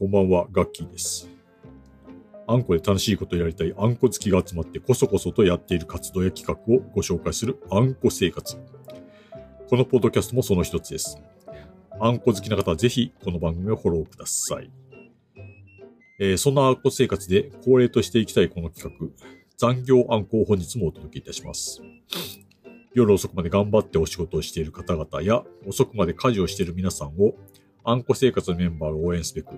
こんばんは、ガッキーです。あんこで楽しいことをやりたいあんこ好きが集まってこそこそとやっている活動や企画をご紹介するあんこ生活。このポッドキャストもその一つです。あんこ好きな方はぜひこの番組をフォローください。えーそんなあんこ生活で恒例としていきたいこの企画、残業あんこを本日もお届けいたします。夜遅くまで頑張ってお仕事をしている方々や遅くまで家事をしている皆さんをあんこ生活のメンバーを応援すべく、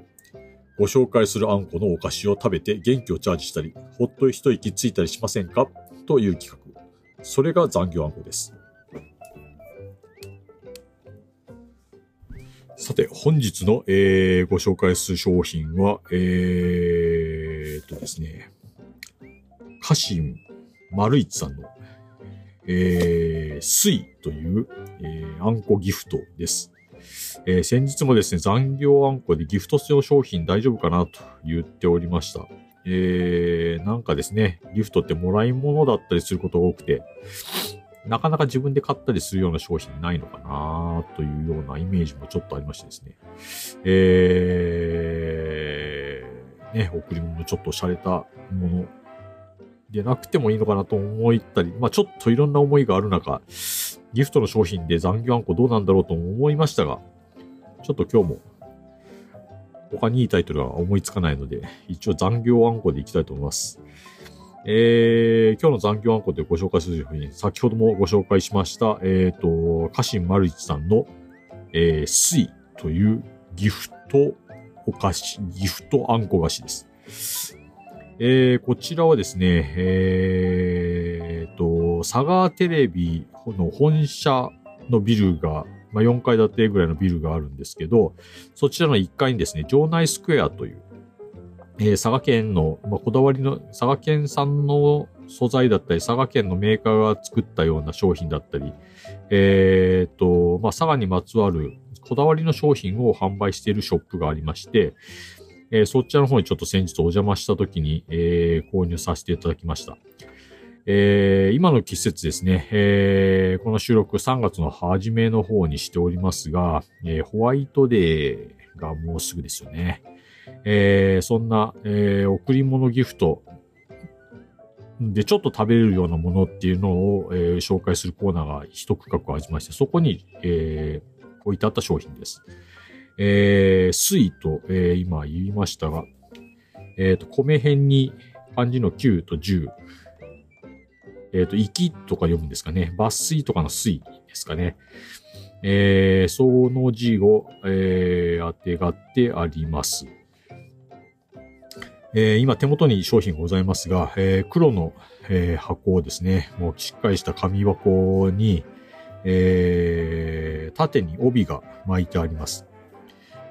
ご紹介するあんこのお菓子を食べて元気をチャージしたり、ほっと一息ついたりしませんか？という企画。それが残業あんこです。さて、本日の、えーご紹介する商品は、えーっとですね、カシン丸一さんの、えー、スイという、えーあんこギフトです。えー先日もですね、残業あんこでギフト用商品大丈夫かなと言っておりました。えー、なんかですね、ギフトってもらい物だったりすることが多くて、なかなか自分で買ったりするような商品ないのかなというようなイメージもちょっとありましてですね。えー、ね、贈り物ちょっと洒落たものでなくてもいいのかなと思ったり、まあちょっといろんな思いがある中、ギフトの商品で残業あんこどうなんだろうと思いましたが、ちょっと今日も他にいいタイトルは思いつかないので、一応残業あんこでいきたいと思います。えー、今日の残業あんこでご紹介する商品、先ほどもご紹介しました、えっ、と、家臣丸一さんの、えー、スイというギフトお菓子、ギフトあんこ菓子です。えー、こちらはですね、えー、と、佐川テレビの本社のビルが、まあ、4階建てぐらいのビルがあるんですけど、そちらの1階にですね、城内スクエアという、えー佐賀県の、まあ、こだわりの、佐賀県産の素材だったり、佐賀県のメーカーが作ったような商品だったり、えー、と、まあ、佐賀にまつわるこだわりの商品を販売しているショップがありまして、えーそちらの方にちょっと先日お邪魔した時に、えー購入させていただきました。えー今の季節ですね、えーこの収録3月の初めの方にしておりますが、えーホワイトデーがもうすぐですよね。えそんな、え贈り物ギフトでちょっと食べれるようなものっていうのを、え紹介するコーナーが一区画ありまして、そこに、え置いてあった商品です。えー、水と、え今言いましたが、えっ、と、米辺に漢字の9と10、えっ、と、息とか読むんですかね。抜粋とかの水ですかね。えー、その字を、えー、当てがってあります。えー今手元に商品ございますが、えー黒の、えー箱をですね、もうしっかりした紙箱に、えー縦に帯が巻いてあります。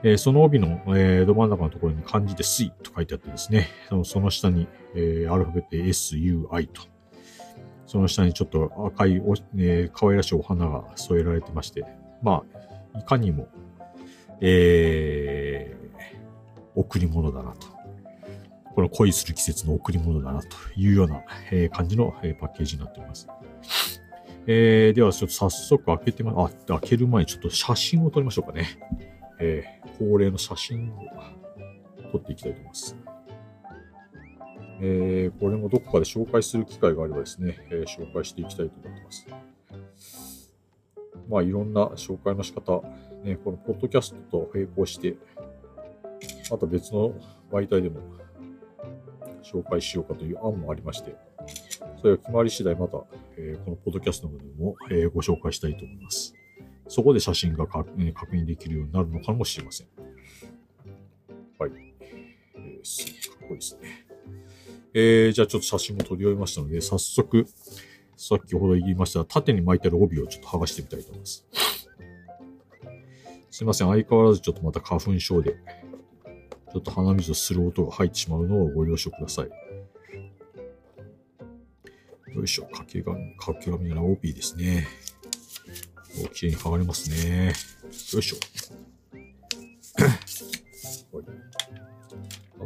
えーその帯の、えーど真ん中のところに漢字で水と書いてあってですね、その下に、えーアルファベット SUI と、その下にちょっと赤いお、えー可愛らしいお花が添えられてまして、まあ、いかにも、えー、贈り物だなと。この恋する季節の贈り物だなというような、えー感じの、えパッケージになっております。えーでは、ちょっと早速開けてみ、あ、開ける前にちょっと写真を撮りましょうかね。えー恒例の写真を撮っていきたいと思います。えーこれもどこかで紹介する機会があればですね、えー紹介していきたいと思ってます。まあ、いろんな紹介の仕方、ね、このポッドキャストと並行して、また別の媒体でも紹介しようかという案もありまして、それが決まり次第また、えーこのポッドキャストの方でも、えーご紹介したいと思います。そこで写真が、確認できるようになるのかもしれません。はい。えー、すっこいいですね。えー、じゃあちょっと写真も撮り終えましたので、早速、さっきほど言いました縦に巻いてある帯をちょっと剥がしてみたいと思います。すいません、相変わらずちょっとまた花粉症で、ちょっと鼻水する音が入ってしまうのをご了承ください。よいしょ、掛け紙、掛け紙の帯ですね。綺麗に剥がれますね。よいしょ。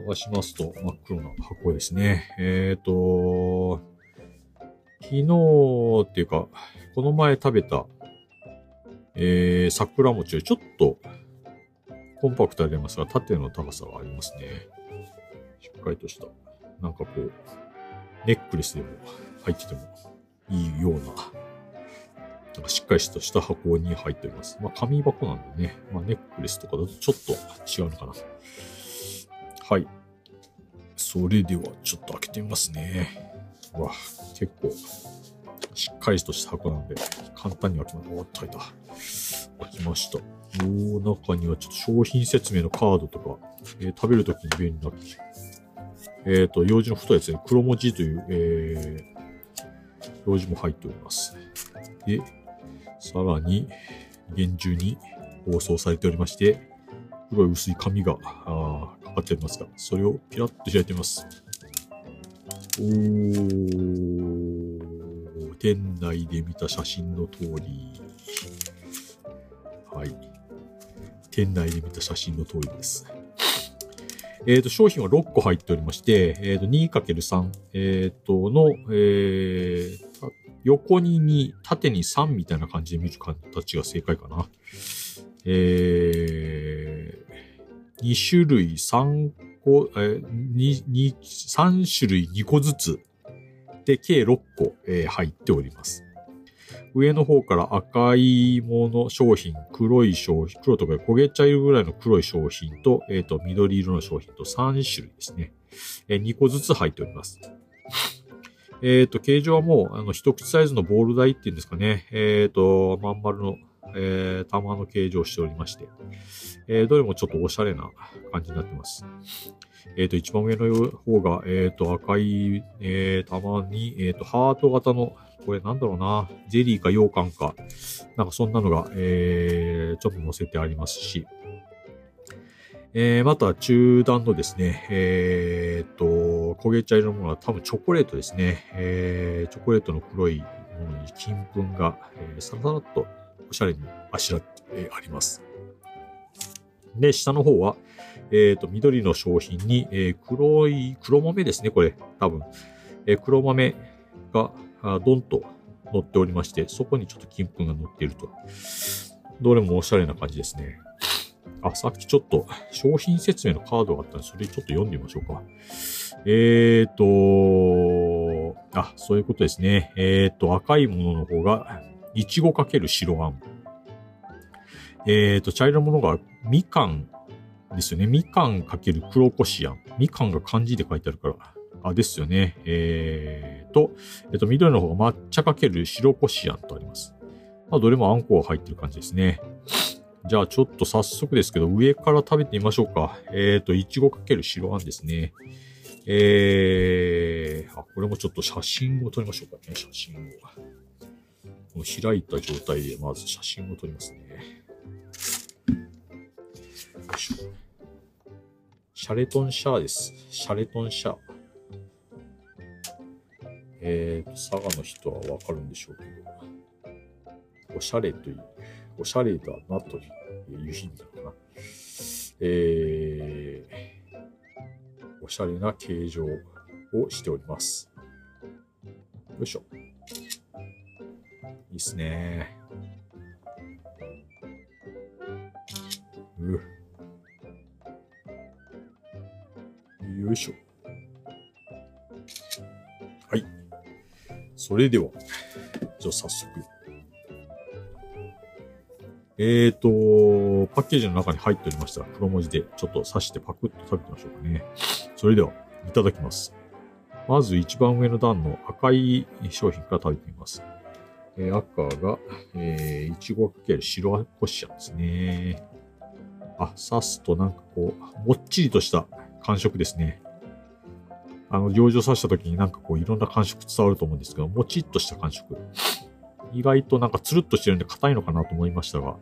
がしますと真っ黒な箱ですね。えっ、と、昨日っていうか、この前食べた、えー、桜餅よりちょっとコンパクトでありますが、縦の高さがありますね。しっかりとした。なんかこう、ネックレスでも入っててもいいような、なんかしっかりとした箱に入っております。まあ、紙箱なんでね、まあ、ネックレスとかだとちょっと違うのかな。はい。それではちょっと開けてみますね。うわ、結構、しっかりとした箱なんで、簡単に開きます。おっと、開いた。開きました。お中にはちょっと商品説明のカードとか、えー、食べるときに便利な、えっ、ー、と、用紙の太いやつね、黒文字という、えー、用紙も入っております。で、さらに、厳重に包装されておりまして、黒い薄い紙が、あかかっておりますが、それをピラッと開いてみます。おー、店内で見た写真の通り、はい。店内で見た写真の通りです。えっ、ー、と、商品は6個入っておりまして、えっ、ー、と、2×3、えっ、ー、と、の、えー、横に2、縦に3みたいな感じで見る形が正解かな。えー、2種類3個、えー、2、2、3種類2個ずつで、計6個、えー、入っております。上の方から赤いもの、商品、黒い商品、黒とか焦げ茶色ぐらいの黒い商品と、えっ、ー、と、緑色の商品と3種類ですね。えー、2個ずつ入っております。えっ、ー、と、形状はもう、あの、一口サイズのボール台っていうんですかね。えっ、と、まん丸の、えー、玉の形状をしておりまして、えー、どれもちょっとおしゃれな感じになってます。えっ、ー、と、一番上の方が、えっ、ー、と、赤い、えー、玉に、えっ、ー、と、ハート型のこれなんだろうな、ゼリーか羊羹か、なんかそんなのが、えー、ちょっと乗せてありますし、えー、また中段のですね、えー、と、焦げ茶色のものは多分チョコレートですね。えー、チョコレートの黒いものに金粉が、えー、さらさらっとおしゃれにあしらって、あります。で、下の方は、えっ、と、緑の商品に、えー、黒い、黒豆ですね、これ、多分。えー、黒豆が、ドンと乗っておりまして、そこにちょっと金粉が乗っていると。どれもおしゃれな感じですね。あ、さっきちょっと商品説明のカードがあったんで、それちょっと読んでみましょうか。えーと、あ、そういうことですね。えーと、赤いものの方が、いちごかける白あん。えーと、茶色いものがみかんですよね。みかんかける黒こしあん。みかんが漢字で書いてあるから、あ、ですよね。えーと、えっ、と、緑の方が抹茶かける白こしあんとあります。まあ、どれもあんこが入ってる感じですね。じゃあ、ちょっと早速ですけど、上から食べてみましょうか。えーと、いちごかける白あんですね。えー、あ、これもちょっと写真を撮りましょうかね、写真を。この開いた状態で、まず写真を撮りますね。よいしょ。シャレトンシャーです。シャレトンシャー。えー、佐賀の人はわかるんでしょうけど、おしゃれという、おしゃれだなという意味なのかな。えー、おしゃれな形状をしております。よいしょ。いいっすね。よいしょ。はいそれでは、じゃあ早速。えーと、パッケージの中に入っておりましたら黒文字でちょっと刺してパクッと食べてみましょうかね。それでは、いただきます。まず一番上の段の赤い商品から食べてみます。えー、赤が、えー、いちごかける白こしあんですね。あ、刺すとなんかこう、もっちりとした感触ですね。あの、養生させた時になんかこういろんな感触伝わると思うんですけど、もちっとした感触。意外となんかつるっとしてるんで硬いのかなと思いましたが、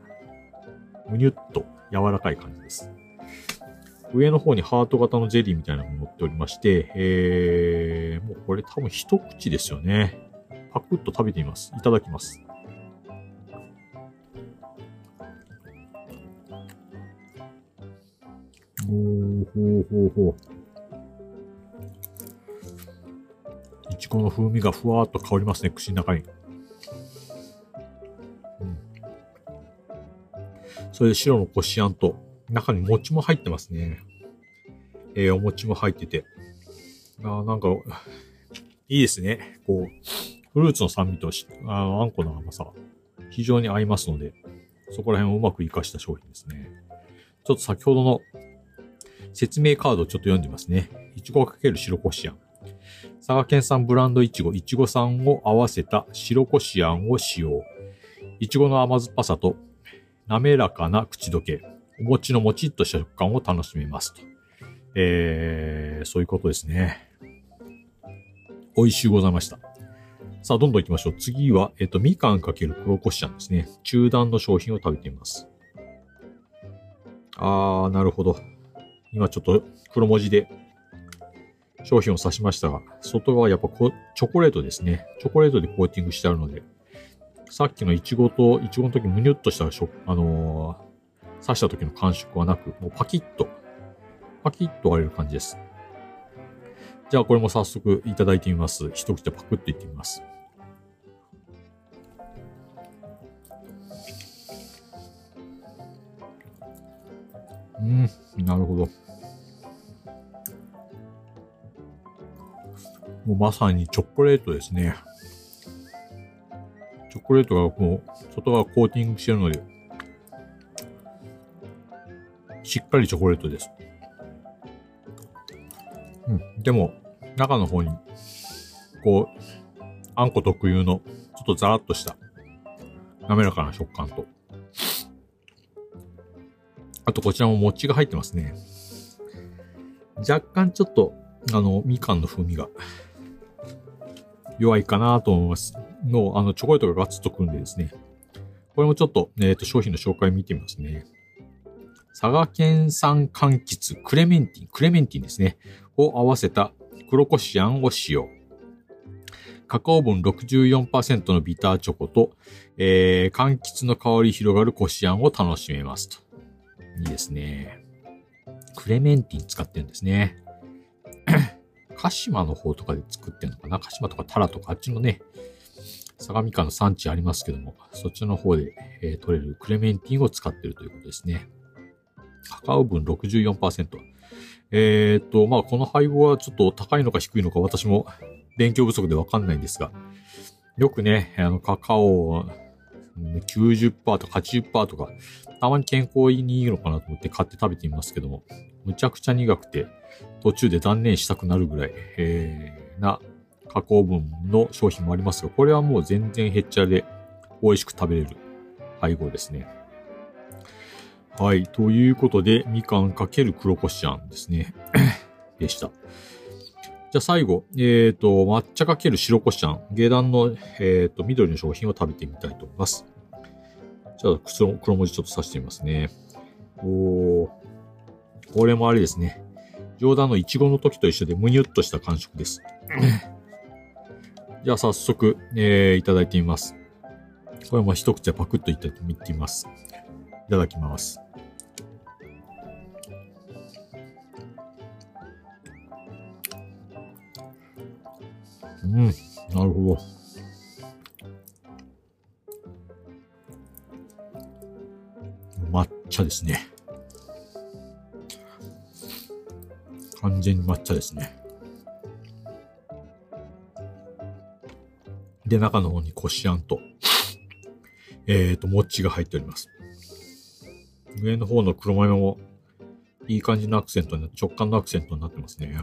むにゅっと柔らかい感じです。上の方にハート型のゼリーみたいなのが乗っておりまして、えー、もうこれ多分一口ですよね。パクッと食べてみます。いただきます。おー、ほうほうほ。いちごの風味がふわっと香りますね、口の中に。うん。それで白のこしあんと、中に餅も入ってますね。えー、お餅も入ってて。あーなんか、いいですね。こう、フルーツの酸味とあのあんこの甘さ、非常に合いますので、そこら辺をうまく活かした商品ですね。ちょっと先ほどの説明カードをちょっと読んでますね。いちご×白こしあん。佐賀県産ブランドいちご、いちご産を合わせた白こしあんを使用。いちごの甘酸っぱさと滑らかな口どけ、お餅のもちっとした食感を楽しめますと。えー、そういうことですね。美味しゅうございました。さあ、どんどん行きましょう。次は、えっと、みかんかける黒こしあんですね。中段の商品を食べてみます。あー、なるほど。今ちょっと黒文字で商品を指しましたが、外側はやっぱこチョコレートですね。チョコレートでコーティングしてあるので、さっきのイチゴと、イチゴの時むにゅっとした食、あのー、刺した時の感触はなく、もうパキッと、パキッと割れる感じです。じゃあこれも早速いただいてみます。一口でパクッといってみます。うん、なるほど。もうまさにチョコレートですね。チョコレートがもう外側コーティングしてるので、しっかりチョコレートです。うん。でも、中の方に、こう、あんこ特有の、ちょっとザラッとした、滑らかな食感と、あとこちらも餅が入ってますね。若干ちょっと、あの、みかんの風味が弱いかなと思います。の、あの、チョコレートがガツッとくるんでですね。これもちょっと、えっ、と、商品の紹介見てみますね。佐賀県産柑橘クレメンティン、クレメンティンですね。を合わせた黒こしあんを使用。カカオ分64%のビターチョコと、えー、柑橘の香り広がるこしあんを楽しめますと。いいですね。クレメンティン使ってるんですね。鹿島の方とかで作ってるのかな？鹿島とかタラとかあっちのね、相模川の産地ありますけども、そっちの方で、えー、取れるクレメンティンを使ってるということですね。カカオ分64%。えっ、と、まあ、この配合はちょっと高いのか低いのか私も勉強不足でわかんないんですが、よくね、あの、カカオ90%とか80%とか、たまに健康にいいのかなと思って買って食べてみますけども、むちゃくちゃ苦くて、途中で断念したくなるぐらい、えー、な加工分の商品もありますが、これはもう全然へっちゃで美味しく食べれる配合ですね。はい。ということで、みかんかける黒こしあんですね。でした。じゃあ最後、えっ、ー、と、抹茶かける白こしあん。下段の、えっ、ー、と、緑の商品を食べてみたいと思います。じゃあ、黒文字ちょっと刺してみますね。おー。これもあれですね。上段のいちごの時と一緒でむにゅっとした感触です。じゃあ早速、えー、いただいてみます。これも一口でパクッといってみます。いただきます。うん、なるほど。抹茶ですね。完全に抹茶ですね。で、中の方にこしあんと、えっ、ー、と、餅が入っております。上の方の黒豆もいい感じのアクセントになって、食感のアクセントになってますね。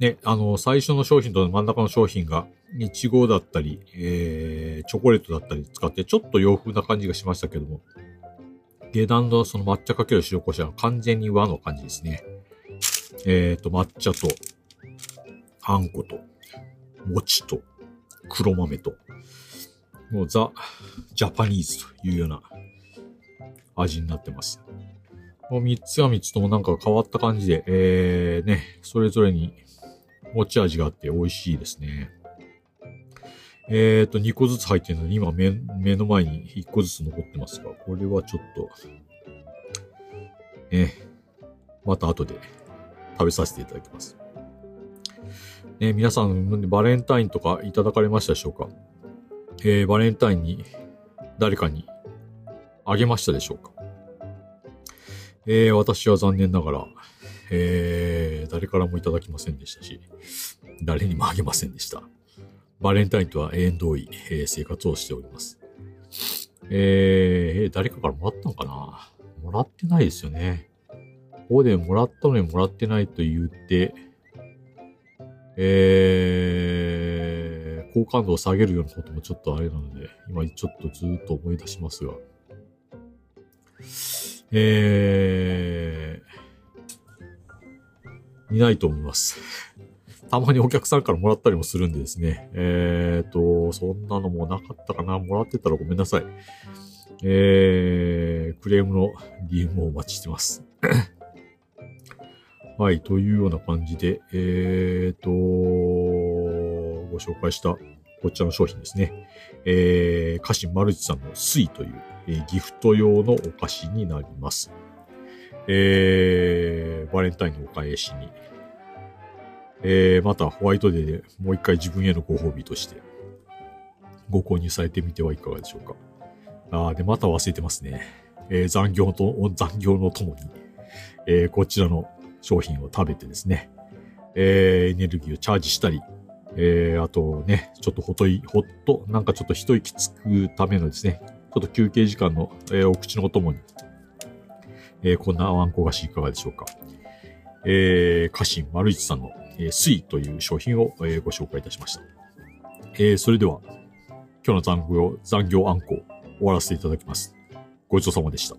ね、あの、最初の商品と真ん中の商品が、いちごだったり、えー、チョコレートだったり使って、ちょっと洋風な感じがしましたけども、下段のその抹茶かける白こしは完全に和の感じですね。えっ、ー、と、抹茶と、あんこと、餅と、黒豆と、もうザ・ジャパニーズというような味になってます。もう三つが三つともなんか変わった感じで、えー、ね、それぞれに持ち味があって美味しいですね。えーと、2個ずつ入ってるのに今目目の前に1個ずつ残ってますが、これはちょっと、ね、また後で食べさせていただきます。ね、皆さん、バレンタインとかいただかれましたでしょうか？えー、バレンタインに誰かにあげましたでしょうか？えー、私は残念ながら、えー、誰からもいただきませんでしたし、誰にもあげませんでした。バレンタインとは永遠同意、えー、生活をしております。えー、誰かからもらったのかな？もらってないですよね。ここでもらったのにもらってないと言って、えー、好感度を下げるようなこともちょっとあれなので、今ちょっとずっと思い出しますが、えー、いないと思います。たまにお客さんからもらったりもするんでですね。えーと、そんなのもなかったかな。もらってたらごめんなさい。えー、クレームの DM をお待ちしてます。はい、というような感じで、えーと、ご紹介したこちらの商品ですね。えー、菓子マルチさんの水という、えー、ギフト用のお菓子になります。えー、バレンタインのお返しに、えー、またホワイトデーでもう一回自分へのご褒美として、ご購入されてみてはいかがでしょうか。あー、で、また忘れてますね。えー、残業と、残業のともに、えー、こちらの商品を食べてですね、えー、エネルギーをチャージしたり、えー、あとね、ちょっとほとい、ほっと、なんかちょっと一息つくためのですね、ちょっと休憩時間の、えー、お口のお供に、えー、こんなワンコ菓子いかがでしょうか？えー、家臣丸一さんの、えー、水という商品を、えー、ご紹介いたしました。えー、それでは、今日の残業、残業あんこ終わらせていただきます。ごちそうさまでした。